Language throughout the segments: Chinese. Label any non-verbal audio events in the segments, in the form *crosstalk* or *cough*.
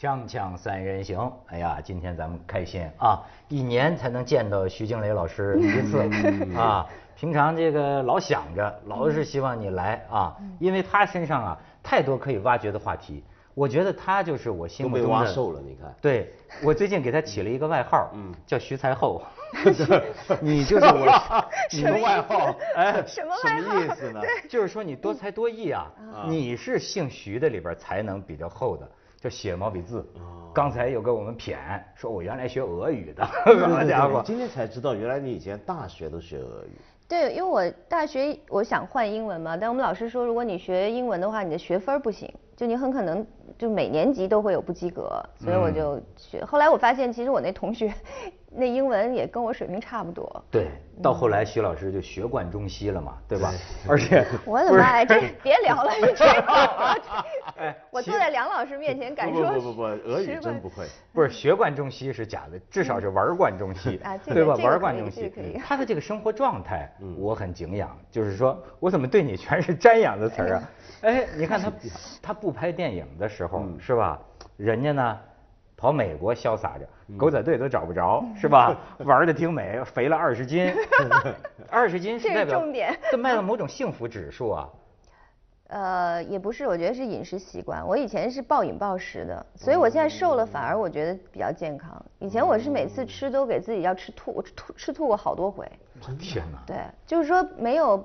锵锵三人行，哎呀，今天咱们开心啊！一年才能见到徐静蕾老师 *laughs* 一次啊。平常这个老想着，老是希望你来啊，因为他身上啊太多可以挖掘的话题。我觉得他就是我心目中的。都被挖瘦了，你看。对，我最近给他起了一个外号，嗯，叫徐才厚。*laughs* 你就是我，*laughs* 你的外号，哎，什么什么意思呢？就是说你多才多艺啊，你是姓徐的里边才能比较厚的。就写毛笔字，刚才有个我们谝说，我原来学俄语的，*laughs* 好家伙，今天才知道，原来你以前大学都学俄语。对，因为我大学我想换英文嘛，但我们老师说，如果你学英文的话，你的学分不行，就你很可能就每年级都会有不及格，所以我就学。后来我发现，其实我那同学。那英文也跟我水平差不多。对，到后来徐老师就学贯中西了嘛，对吧？*laughs* 而且 *laughs* 我的妈呀，这 *laughs* 别聊了，你这哎，我坐在梁老师面前敢说不不不，俄语真不会。不是学贯中西是假的，至少是玩贯中西，对吧？玩贯中西。他的这个生活状态，我很敬仰。就是说我怎么对你全是瞻仰的词儿啊？哎，你看他，他不拍电影的时候是吧？人家呢？跑美国潇洒着，狗仔队都找不着，是吧？玩的挺美，肥了二十斤，*laughs* 二十斤是代表这卖了某种幸福指数啊。呃，也不是，我觉得是饮食习惯。我以前是暴饮暴食的，所以我现在瘦了，反而我觉得比较健康。以前我是每次吃都给自己要吃吐，我吐吃吐过好多回。天哪！对，就是说没有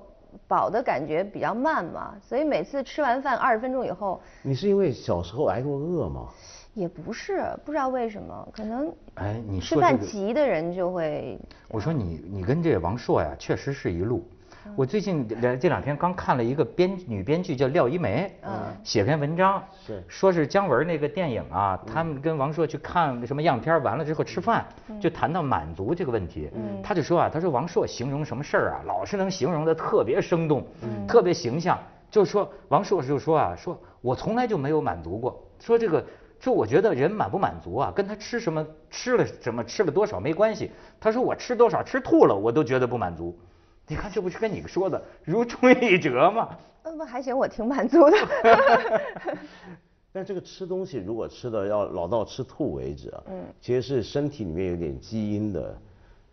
饱的感觉比较慢嘛，所以每次吃完饭二十分钟以后。你是因为小时候挨过饿吗？也不是，不知道为什么，可能哎，你吃饭急的人就会。我说你，你跟这王朔呀，确实是一路。我最近两这两天刚看了一个编女编剧叫廖一梅，嗯，写篇文章，是说是姜文那个电影啊，他们跟王朔去看什么样片，完了之后吃饭，就谈到满足这个问题，嗯，他就说啊，他说王朔形容什么事儿啊，老是能形容的特别生动，嗯，特别形象，就是说王朔就说啊，说我从来就没有满足过，说这个。说我觉得人满不满足啊，跟他吃什么吃了什么吃了多少没关系。他说我吃多少吃吐了，我都觉得不满足。你看这不是跟你说的如出一辙吗？那不还行，我挺满足的。*laughs* 但这个吃东西如果吃的要老到吃吐为止啊，嗯，其实是身体里面有点基因的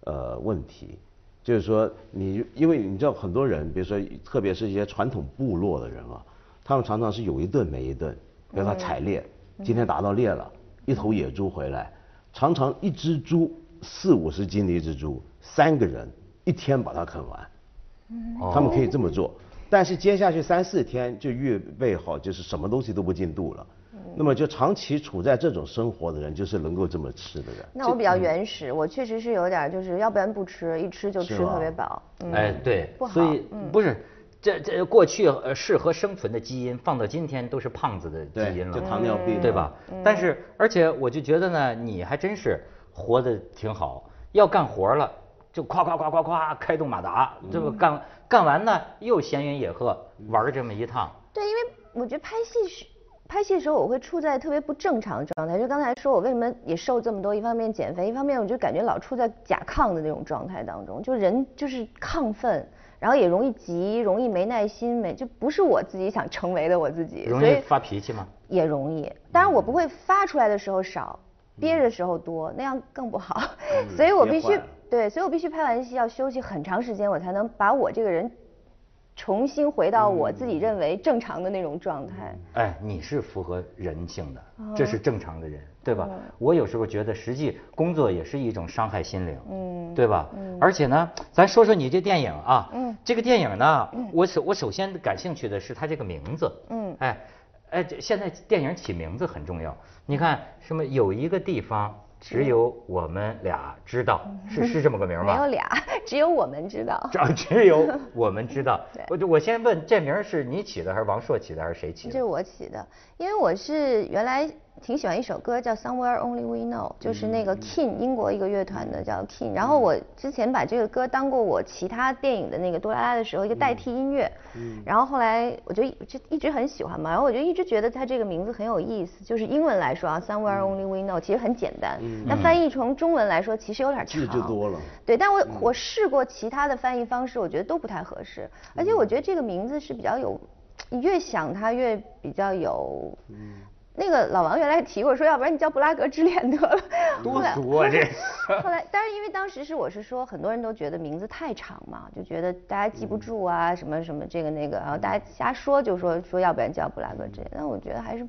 呃问题。就是说你因为你知道很多人，比如说特别是一些传统部落的人啊，他们常常是有一顿没一顿，让他采猎。今天打到猎了，一头野猪回来，常常一只猪四五十斤的一只猪，三个人一天把它啃完，他们可以这么做，但是接下去三四天就预备好，就是什么东西都不进肚了。那么就长期处在这种生活的人，就是能够这么吃的人。那我比较原始，我确实是有点，就是要不然不吃，一吃就吃特别饱。哎，对，所以不是。这这过去呃适合生存的基因放到今天都是胖子的基因了，就糖尿病，对吧？但是而且我就觉得呢，你还真是活得挺好。要干活了，就夸夸夸夸夸开动马达，这不干干完呢又闲云野鹤玩这么一趟。对，因为我觉得拍戏是拍戏的时候，我会处在特别不正常的状态。就刚才说我为什么也瘦这么多，一方面减肥，一方面我就感觉老处在甲亢的那种状态当中，就人就是亢奋。然后也容易急，容易没耐心，没就不是我自己想成为的我自己。容易发脾气吗？也容易，当然我不会发出来的时候少，憋着的时候多，那样更不好。所以我必须对，所以我必须拍完戏要休息很长时间，我才能把我这个人。重新回到我自己认为正常的那种状态。哎，你是符合人性的，这是正常的人，对吧？我有时候觉得，实际工作也是一种伤害心灵，嗯，对吧？嗯。而且呢，咱说说你这电影啊，嗯，这个电影呢，我首我首先感兴趣的是它这个名字，嗯，哎，哎，现在电影起名字很重要。你看，什么有一个地方。只有我们俩知道，*laughs* 是是这么个名吗？没有俩，*laughs* 只有我们知道。只只有我们知道。我就我先问，这名是你起的，还是王朔起的，还是谁起的？这是我起的，因为我是原来。挺喜欢一首歌叫 Somewhere Only We Know，就是那个 King 英国一个乐团的叫 King。然后我之前把这个歌当过我其他电影的那个哆啦啦的时候一个代替音乐。嗯。然后后来我就就一直很喜欢嘛，然后我就一直觉得它这个名字很有意思，就是英文来说啊，Somewhere Only We Know 其实很简单。嗯。那翻译成中文来说其实有点长。字就多了。对，但我我试过其他的翻译方式，我觉得都不太合适。而且我觉得这个名字是比较有，你越想它越比较有。嗯。那个老王原来提过说，要不然你叫布拉格之恋得了。*laughs* 多俗啊这。*laughs* 后来，但是因为当时是我是说，很多人都觉得名字太长嘛，就觉得大家记不住啊，什么什么这个那个，然后大家瞎说，就说说要不然叫布拉格之恋。但我觉得还是。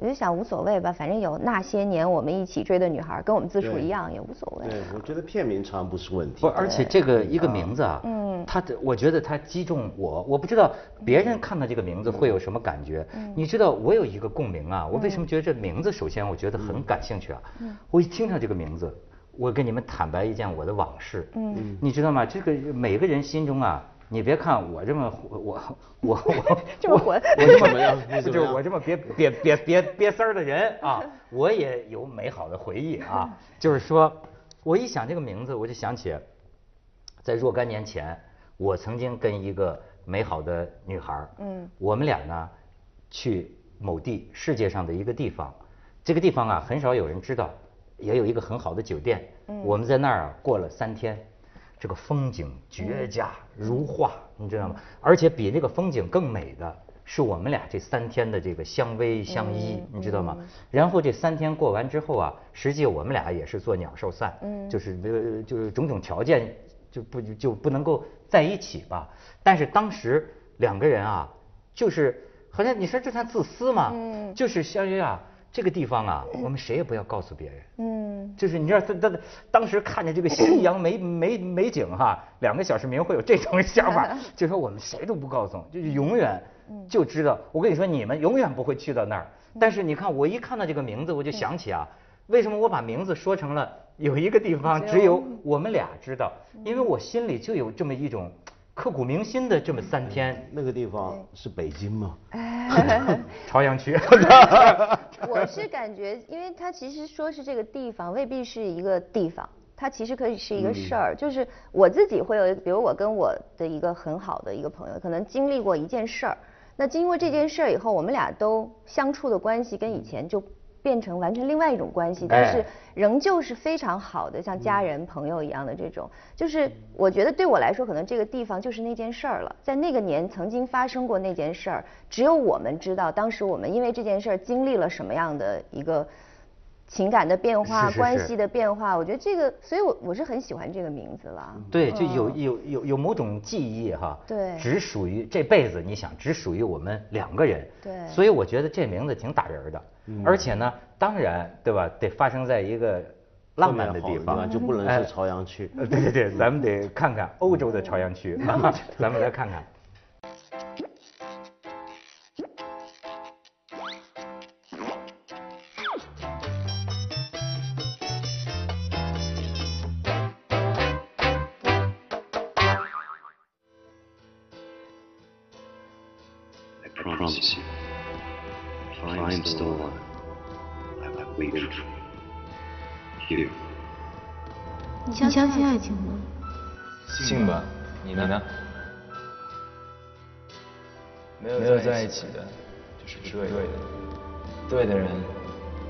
我就想无所谓吧，反正有那些年我们一起追的女孩，跟我们字数一样，也无所谓。对，我觉得片名长不是问题。不，而且这个一个名字啊，嗯，他的我觉得它击中我，我不知道别人看到这个名字会有什么感觉。嗯，你知道我有一个共鸣啊，我为什么觉得这名字首先我觉得很感兴趣啊？嗯，我一听到这个名字，我跟你们坦白一件我的往事。嗯，你知道吗？这个每个人心中啊。你别看我这么我我我我 *laughs* 这么混，我这么就是我这么别别别别别丝儿的人啊，*laughs* 我也有美好的回忆啊。*laughs* 就是说，我一想这个名字，我就想起，在若干年前，我曾经跟一个美好的女孩嗯，我们俩呢去某地世界上的一个地方，这个地方啊很少有人知道，也有一个很好的酒店，嗯，我们在那儿啊过了三天。这个风景绝佳如画，你知道吗？而且比这个风景更美的是我们俩这三天的这个相偎相依，你知道吗？然后这三天过完之后啊，实际我们俩也是做鸟兽散，就是呃就是种种条件就不就不能够在一起吧。但是当时两个人啊，就是好像你说这算自私吗？就是相约啊。这个地方啊，我们谁也不要告诉别人。嗯，就是你知道，他他当时看着这个夕阳美美美景哈，两个小市民会有这种想法，就说我们谁都不告诉，就是永远就知道。我跟你说，你们永远不会去到那儿。但是你看，我一看到这个名字，我就想起啊，为什么我把名字说成了有一个地方只有我们俩知道？因为我心里就有这么一种。刻骨铭心的这么三天，那个地方是北京吗？*laughs* 朝阳区。*laughs* 我是感觉，因为它其实说是这个地方，未必是一个地方，它其实可以是一个事儿。就是我自己会有，比如我跟我的一个很好的一个朋友，可能经历过一件事儿，那经过这件事儿以后，我们俩都相处的关系跟以前就。变成完全另外一种关系，但是仍旧是非常好的，像家人、朋友一样的这种。就是我觉得对我来说，可能这个地方就是那件事儿了，在那个年曾经发生过那件事儿，只有我们知道，当时我们因为这件事儿经历了什么样的一个情感的变化、关系的变化。我觉得这个，所以我我是很喜欢这个名字了。对，就有有有有某种记忆哈。对。只属于这辈子，你想，只属于我们两个人。对。所以我觉得这名字挺打人的。而且呢，当然，对吧？得发生在一个浪漫的地方，就不能是朝阳区。对对对，咱们得看看欧洲的朝阳区，*laughs* 咱们来看看。没有在一起的，就是不对的。对的人，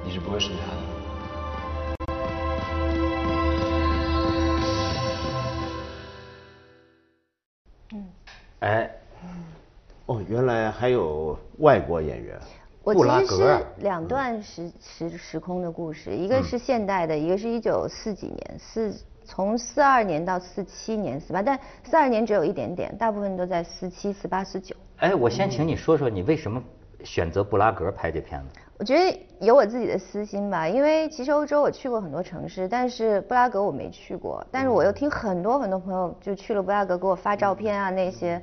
你是不会输他的。嗯。哎。哦，原来还有外国演员。我其实是两段时时时空的故事，一个是现代的，一个是一九四几年，四从四二年到四七年四八，但四二年只有一点点，大部分都在四七四八四九。哎，我先请你说说你为什么选择布拉格拍这片子？我觉得有我自己的私心吧，因为其实欧洲我去过很多城市，但是布拉格我没去过，但是我又听很多很多朋友就去了布拉格给我发照片啊那些。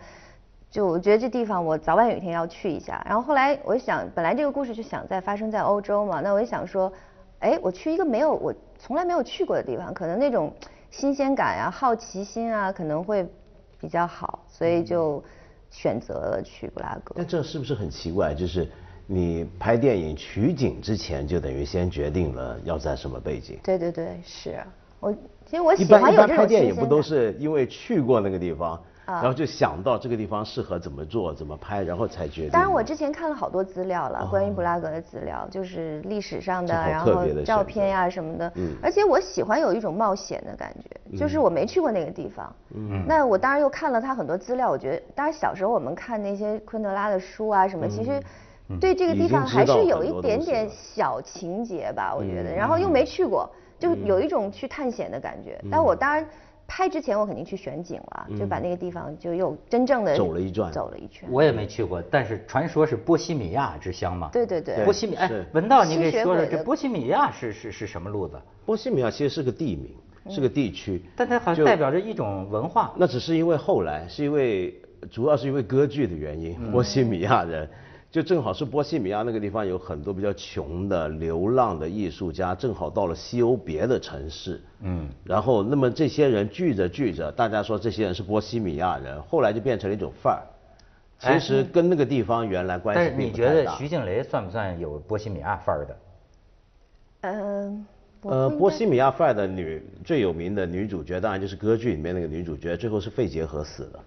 就我觉得这地方我早晚有一天要去一下，然后后来我想，本来这个故事就想在发生在欧洲嘛，那我就想说，哎，我去一个没有我从来没有去过的地方，可能那种新鲜感啊、好奇心啊可能会比较好，所以就选择了去布拉格。那这是不是很奇怪？就是你拍电影取景之前就等于先决定了要在什么背景？对对对，是我其实我喜欢有这种拍电影不都是因为去过那个地方？然后就想到这个地方适合怎么做、怎么拍，然后才决定。当然，我之前看了好多资料了，关于布拉格的资料，就是历史上的，然后照片呀什么的。嗯。而且我喜欢有一种冒险的感觉，就是我没去过那个地方。嗯。那我当然又看了他很多资料，我觉得，当然小时候我们看那些昆德拉的书啊什么，其实对这个地方还是有一点点小情节吧，我觉得。嗯然后又没去过，就有一种去探险的感觉。但我当然拍之前我肯定去选景了，就把那个地方就又真正的走了一转走了一圈。我也没去过，但是传说是波西米亚之乡嘛。对对对波西米哎，文道，你给说说这波西米亚是是是什么路子？波西米亚其实是个地名，是个地区，但它好像代表着一种文化。那只是因为后来是因为主要是因为歌剧的原因，波西米亚人。就正好是波西米亚那个地方有很多比较穷的流浪的艺术家，正好到了西欧别的城市，嗯，然后那么这些人聚着聚着，大家说这些人是波西米亚人，后来就变成了一种范儿，其实跟那个地方原来关系但是你觉得。徐静蕾算不算有波西米亚范儿的？嗯，我呃，波西米亚范儿的女最有名的女主角，当然就是歌剧里面那个女主角，最后是肺结核死的。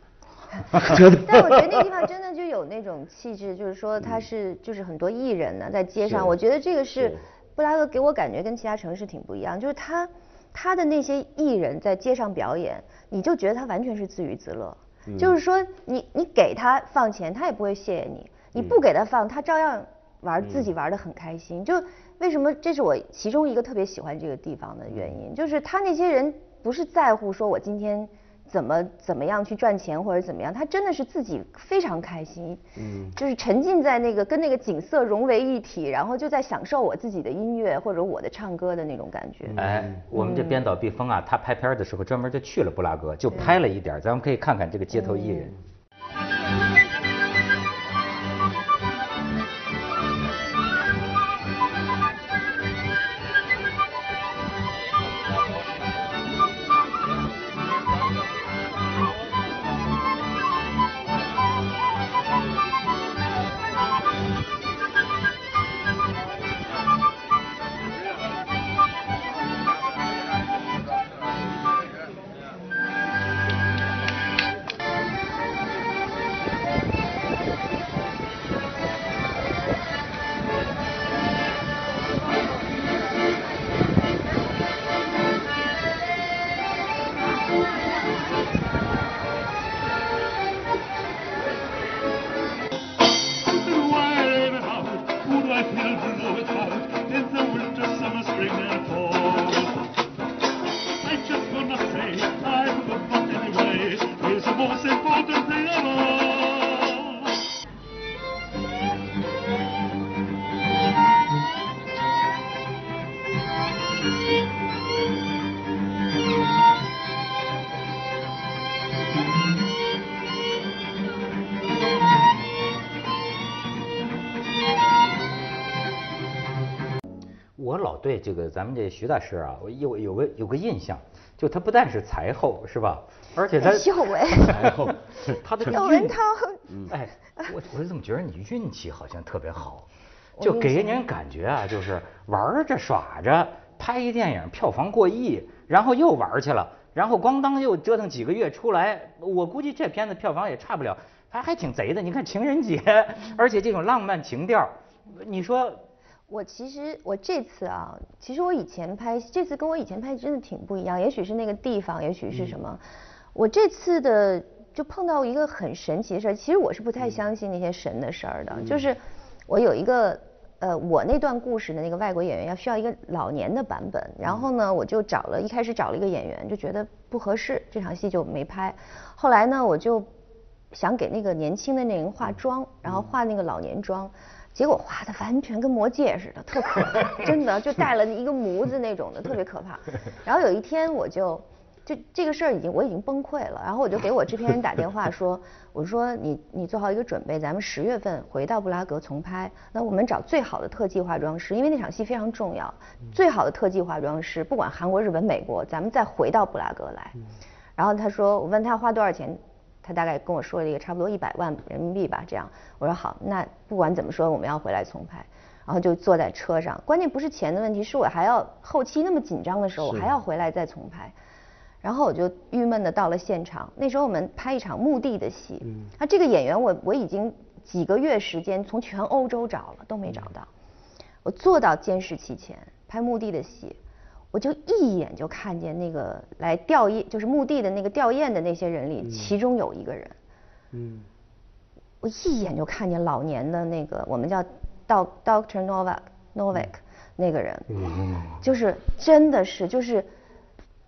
*laughs* 但我觉得那个地方 *laughs* 真的就有那种气质，就是说他是就是很多艺人呢在街上，我觉得这个是是布拉格给我感觉跟其他城市挺不一样，就是他他的那些艺人在街上表演，你就觉得他完全是自娱自乐，就是说你你给他放钱，他也不会谢谢你，你不给他放，他照样玩自己玩的很开心。就为什么这是我其中一个特别喜欢这个地方的原因，就是他那些人不是在乎说我今天。怎么怎么样去赚钱或者怎么样，他真的是自己非常开心，嗯，就是沉浸在那个跟那个景色融为一体，然后就在享受我自己的音乐或者我的唱歌的那种感觉。哎，我们这编导毕峰啊，他拍片儿的时候专门就去了布拉格，就拍了一点儿，咱们可以看看这个街头艺人。对这个咱们这徐大师啊，我有有个有个印象，就他不但是才厚是吧，而且他 *laughs* 才厚，*laughs* 他的窦文涛，哎，我我怎么觉得你运气好像特别好，就给人感觉啊，就是玩着耍着拍一电影，票房过亿，然后又玩去了，然后咣当又折腾几个月出来，我估计这片子票房也差不了，还还挺贼的。你看情人节，*laughs* 而且这种浪漫情调，你说我其实我这次啊，其实我以前拍这次跟我以前拍真的挺不一样，也许是那个地方，也许是什么。我这次的就碰到一个很神奇的事儿，其实我是不太相信那些神的事儿的，就是我有一个呃，我那段故事的那个外国演员要需要一个老年的版本，然后呢，我就找了一开始找了一个演员，就觉得不合适，这场戏就没拍。后来呢，我就想给那个年轻的那人化妆，然后化那个老年妆。结果画的完全跟魔戒似的，特可怕，真的就带了一个模子那种的，特别可怕。*laughs* 然后有一天我就，就这个事儿已经我已经崩溃了，然后我就给我制片人打电话说，我说你你做好一个准备，咱们十月份回到布拉格重拍，那我们找最好的特技化妆师，因为那场戏非常重要，最好的特技化妆师，不管韩国、日本、美国，咱们再回到布拉格来。然后他说，我问他花多少钱，他大概跟我说了一个差不多一百万人民币吧，这样。我说好，那不管怎么说，我们要回来重拍。然后就坐在车上，关键不是钱的问题，是我还要后期那么紧张的时候，我还要回来再重拍。然后我就郁闷的到了现场，那时候我们拍一场墓地的戏，那这个演员我我已经几个月时间从全欧洲找了都没找到，我坐到监视器前拍墓地的戏，我就一眼就看见那个来吊唁，就是墓地的那个吊唁的那些人里，其中有一个人，嗯，我一眼就看见老年的那个我们叫 Doc Doctor Novak Novak 那个人，就是真的是就是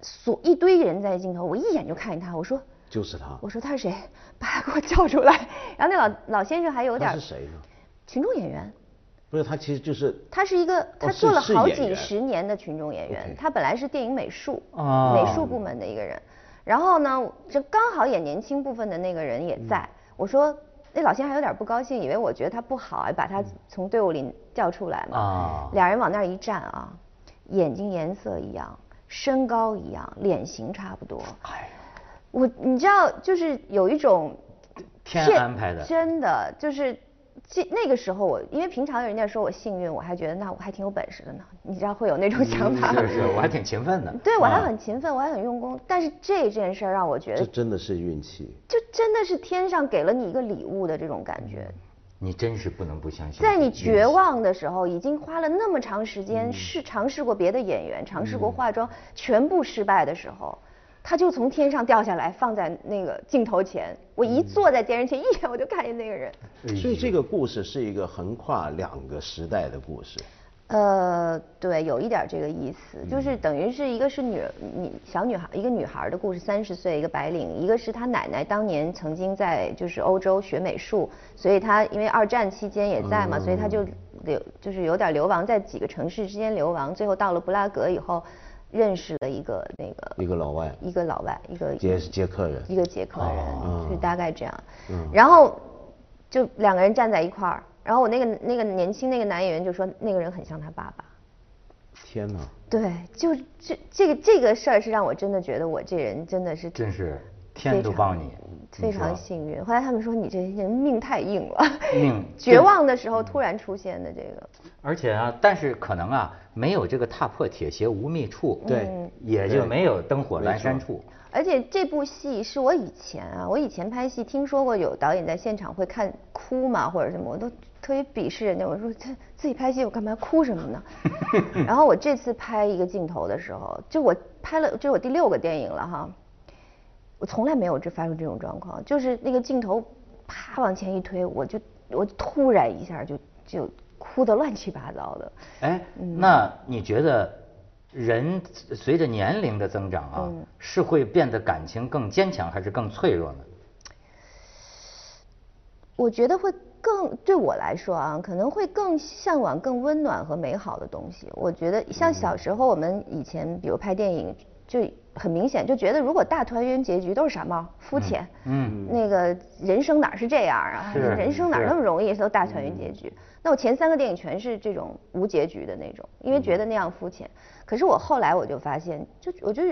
所一堆人在镜头，我一眼就看见他，我说就是他。我说他是谁？*laughs* 把他给我叫出来。然后那老老先生还有点他是谁呢？群众演员。不是他其实就是他是一个他哦做了好几十年的群众演员他本来是电影美术哦美术部门的一个人，然后呢，这刚好演年轻部分的那个人也在，我说那老先生还有点不高兴，以为我觉得他不好，还把他从队伍里叫出来嘛，啊。俩人往那儿一站啊，眼睛颜色一样，身高一样，脸型差不多，哎我你知道就是有一种天骗安排的。真的就是这那个时候我，因为平常人家说我幸运，我还觉得那我还挺有本事的呢，你知道会有那种想法。是是，我还挺勤奋的。*laughs* 对我还啊很勤奋，我还很用功，但是这件事儿让我觉得，这真的是运气。就真的是天上给了你一个礼物的这种感觉。你真是不能不相信。在你绝望的时候，已经花了那么长时间试尝试过别的演员，尝试过化妆，全部失败的时候，他就从天上掉下来，放在那个镜头前。我一坐在电视前，一眼我就看见那个人。所以这个故事是一个横跨两个时代的故事。呃，对，有一点这个意思，就是等于是一个是女女小女孩，一个女孩的故事，三十岁一个白领，一个是她奶奶当年曾经在就是欧洲学美术，所以她因为二战期间也在嘛，所以她就流就是有点流亡在几个城市之间流亡，最后到了布拉格以后，认识了一个那个一个老外，一个老外，一个捷捷克人，一个捷克人，哦就大概这样。嗯然后就两个人站在一块儿，然后我那个那个年轻那个男演员就说那个人很像他爸爸。天哪！对，就这这个这个事儿是让我真的觉得我这人真的是真是天都帮你，非常幸运。后来他们说你这人命太硬了，*laughs* 命绝望的时候突然出现的这个。而且啊，但是可能啊，没有这个踏破铁鞋无觅处，对嗯也就没有灯火阑珊处。而且这部戏是我以前啊，我以前拍戏听说过有导演在现场会看哭嘛或者什么，我都特别鄙视人家，我说这自己拍戏我干嘛哭什么呢？*laughs* 然后我这次拍一个镜头的时候，就我拍了，这是我第六个电影了哈，我从来没有这发生这种状况，就是那个镜头啪往前一推，我就我突然一下就就哭得乱七八糟的。哎，嗯那你觉得人随着年龄的增长啊，嗯是会变得感情更坚强，还是更脆弱呢？我觉得会更对我来说啊，可能会更向往更温暖和美好的东西。我觉得像小时候我们以前，比如拍电影，就很明显就觉得如果大团圆结局都是傻帽、肤浅，嗯那个人生哪是这样啊？人生哪那么容易都大团圆结局？那我前三个电影全是这种无结局的那种，因为觉得那样肤浅。可是我后来我就发现，就我就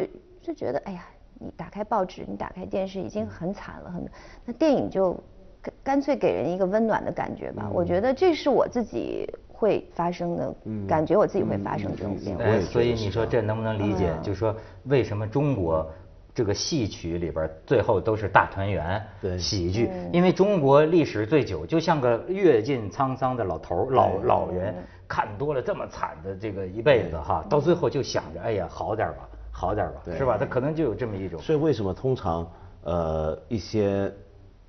就觉得，哎呀，你打开报纸，你打开电视已经很惨了，很那电影就干干脆给人一个温暖的感觉吧。我觉得这是我自己会发生的，感觉我自己会发生这种变化。所以你说这能不能理解？嗯就是说为什么中国这个戏曲里边最后都是大团圆对喜剧？嗯因为中国历史最久，就像个阅尽沧桑的老头老老人，嗯看多了这么惨的这个一辈子哈，到最后就想着哎呀好点儿吧，好点儿吧，是吧？他可能就有这么一种。所以为什么通常呃一些，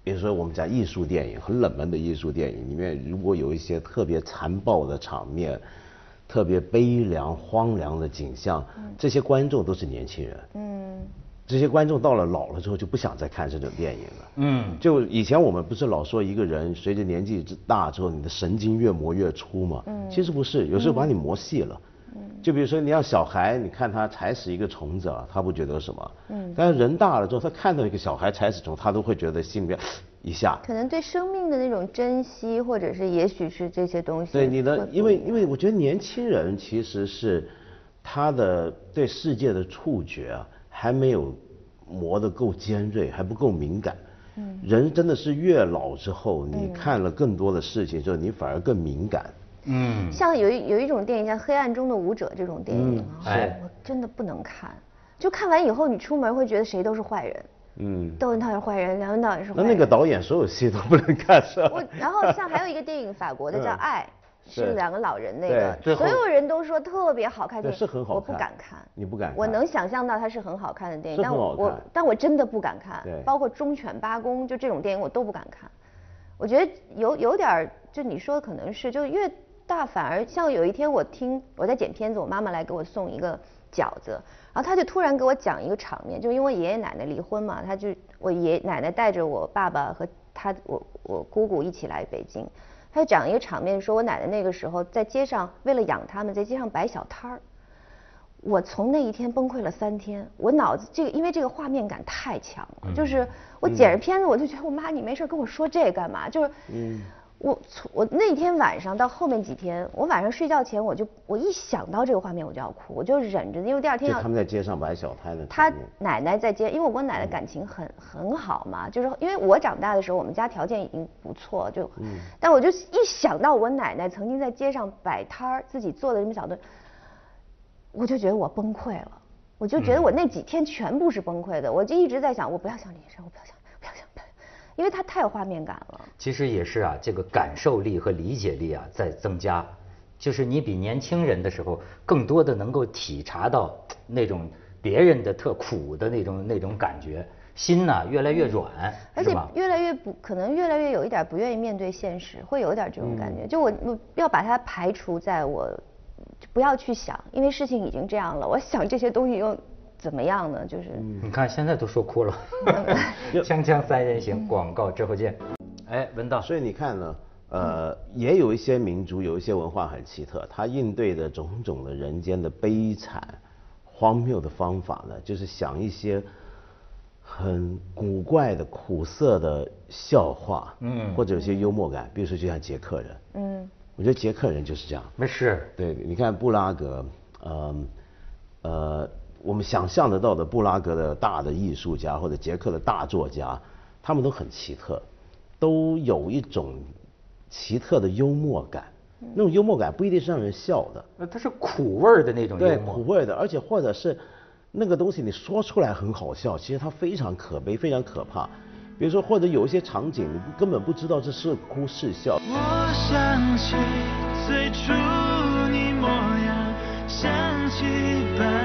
比如说我们讲艺术电影，很冷门的艺术电影里面，如果有一些特别残暴的场面，特别悲凉荒凉的景象，这些观众都是年轻人。嗯，这些观众到了老了之后就不想再看这种电影了。嗯，就以前我们不是老说一个人随着年纪之大之后，你的神经越磨越粗嘛？嗯，其实不是，有时候把你磨细了。嗯，就比如说你让小孩，你看他踩死一个虫子啊，他不觉得什么。嗯，但是人大了之后，他看到一个小孩踩死虫，他都会觉得心里边 *laughs* 一下。可能对生命的那种珍惜，或者是也许是这些东西对你的因为因为我觉得年轻人其实是他的对世界的触觉啊，还没有磨得够尖锐，还不够敏感。嗯，人真的是越老之后，你看了更多的事情之后，你反而更敏感。嗯，像有一有一种电影像《黑暗中的舞者》这种电影啊，嗯哎我真的不能看。就看完以后，你出门会觉得谁都是坏人，嗯，窦文涛也是坏人，梁文道也是坏人。那那个导演所有戏都不能看是吧？我然后像还有一个电影，法国的叫《嗯爱》，是两个老人那个，所有人都说特别好看对电影，是很好看我不敢看，你不敢看我能想象到它是很好看的电影，是但我但我真的不敢看对，包括《忠犬八公》就这种电影我都不敢看。我觉得有有点，就你说的可能是，就越大反而像有一天我听我在剪片子，我妈妈来给我送一个饺子，然后她就突然给我讲一个场面，就因为爷爷奶奶离婚嘛，她就我爷奶奶带着我爸爸和他我我姑姑一起来北京，她就讲一个场面，说我奶奶那个时候在街上为了养他们，在街上摆小摊儿。我从那一天崩溃了三天，我脑子这个因为这个画面感太强了，就是我剪着片子我就觉得我妈你没事跟我说这干嘛？就是，我从我那天晚上到后面几天，我晚上睡觉前我就我一想到这个画面我就要哭，我就忍着，因为第二天他们在街上摆小摊的他。奶奶在街，因为我跟我奶奶感情很很好嘛，就是因为我长大的时候，我们家条件已经不错，就，但我就一想到我奶奶曾经在街上摆摊儿，自己做的这么小的，我就觉得我崩溃了，我就觉得我那几天全部是崩溃的，我就一直在想，我不要想这些事，我不要想，不要想，不要想，因为它太有画面感了。其实也是啊，这个感受力和理解力啊在增加，就是你比年轻人的时候更多的能够体察到那种别人的特苦的那种那种感觉，心呢越来越软，而且？越来越不可能，越来越有一点不愿意面对现实，会有一点这种感觉。就我我要把它排除在我，不要去想，因为事情已经这样了。我想这些东西又怎么样呢？就是你看现在都说哭了，*laughs* 锵锵三人行，广告之后见。哎，文道，所以你看呢，呃，也有一些民族，有一些文化很奇特，它应对的种种的人间的悲惨、荒谬的方法呢，就是想一些很古怪的、苦涩的笑话，嗯，或者有些幽默感，比如说就像捷克人，嗯，我觉得捷克人就是这样，没事，对，你看布拉格，呃，呃，我们想象得到的布拉格的大的艺术家或者捷克的大作家，他们都很奇特，都有一种奇特的幽默感。那种幽默感不一定是让人笑的，呃它是苦味儿的那种对，幽默苦。味的，而且或者是那个东西你说出来很好笑，其实它非常可悲，非常可怕。比如说，或者有一些场景，你根本不知道这是哭是笑。我想起最初你模样，想起白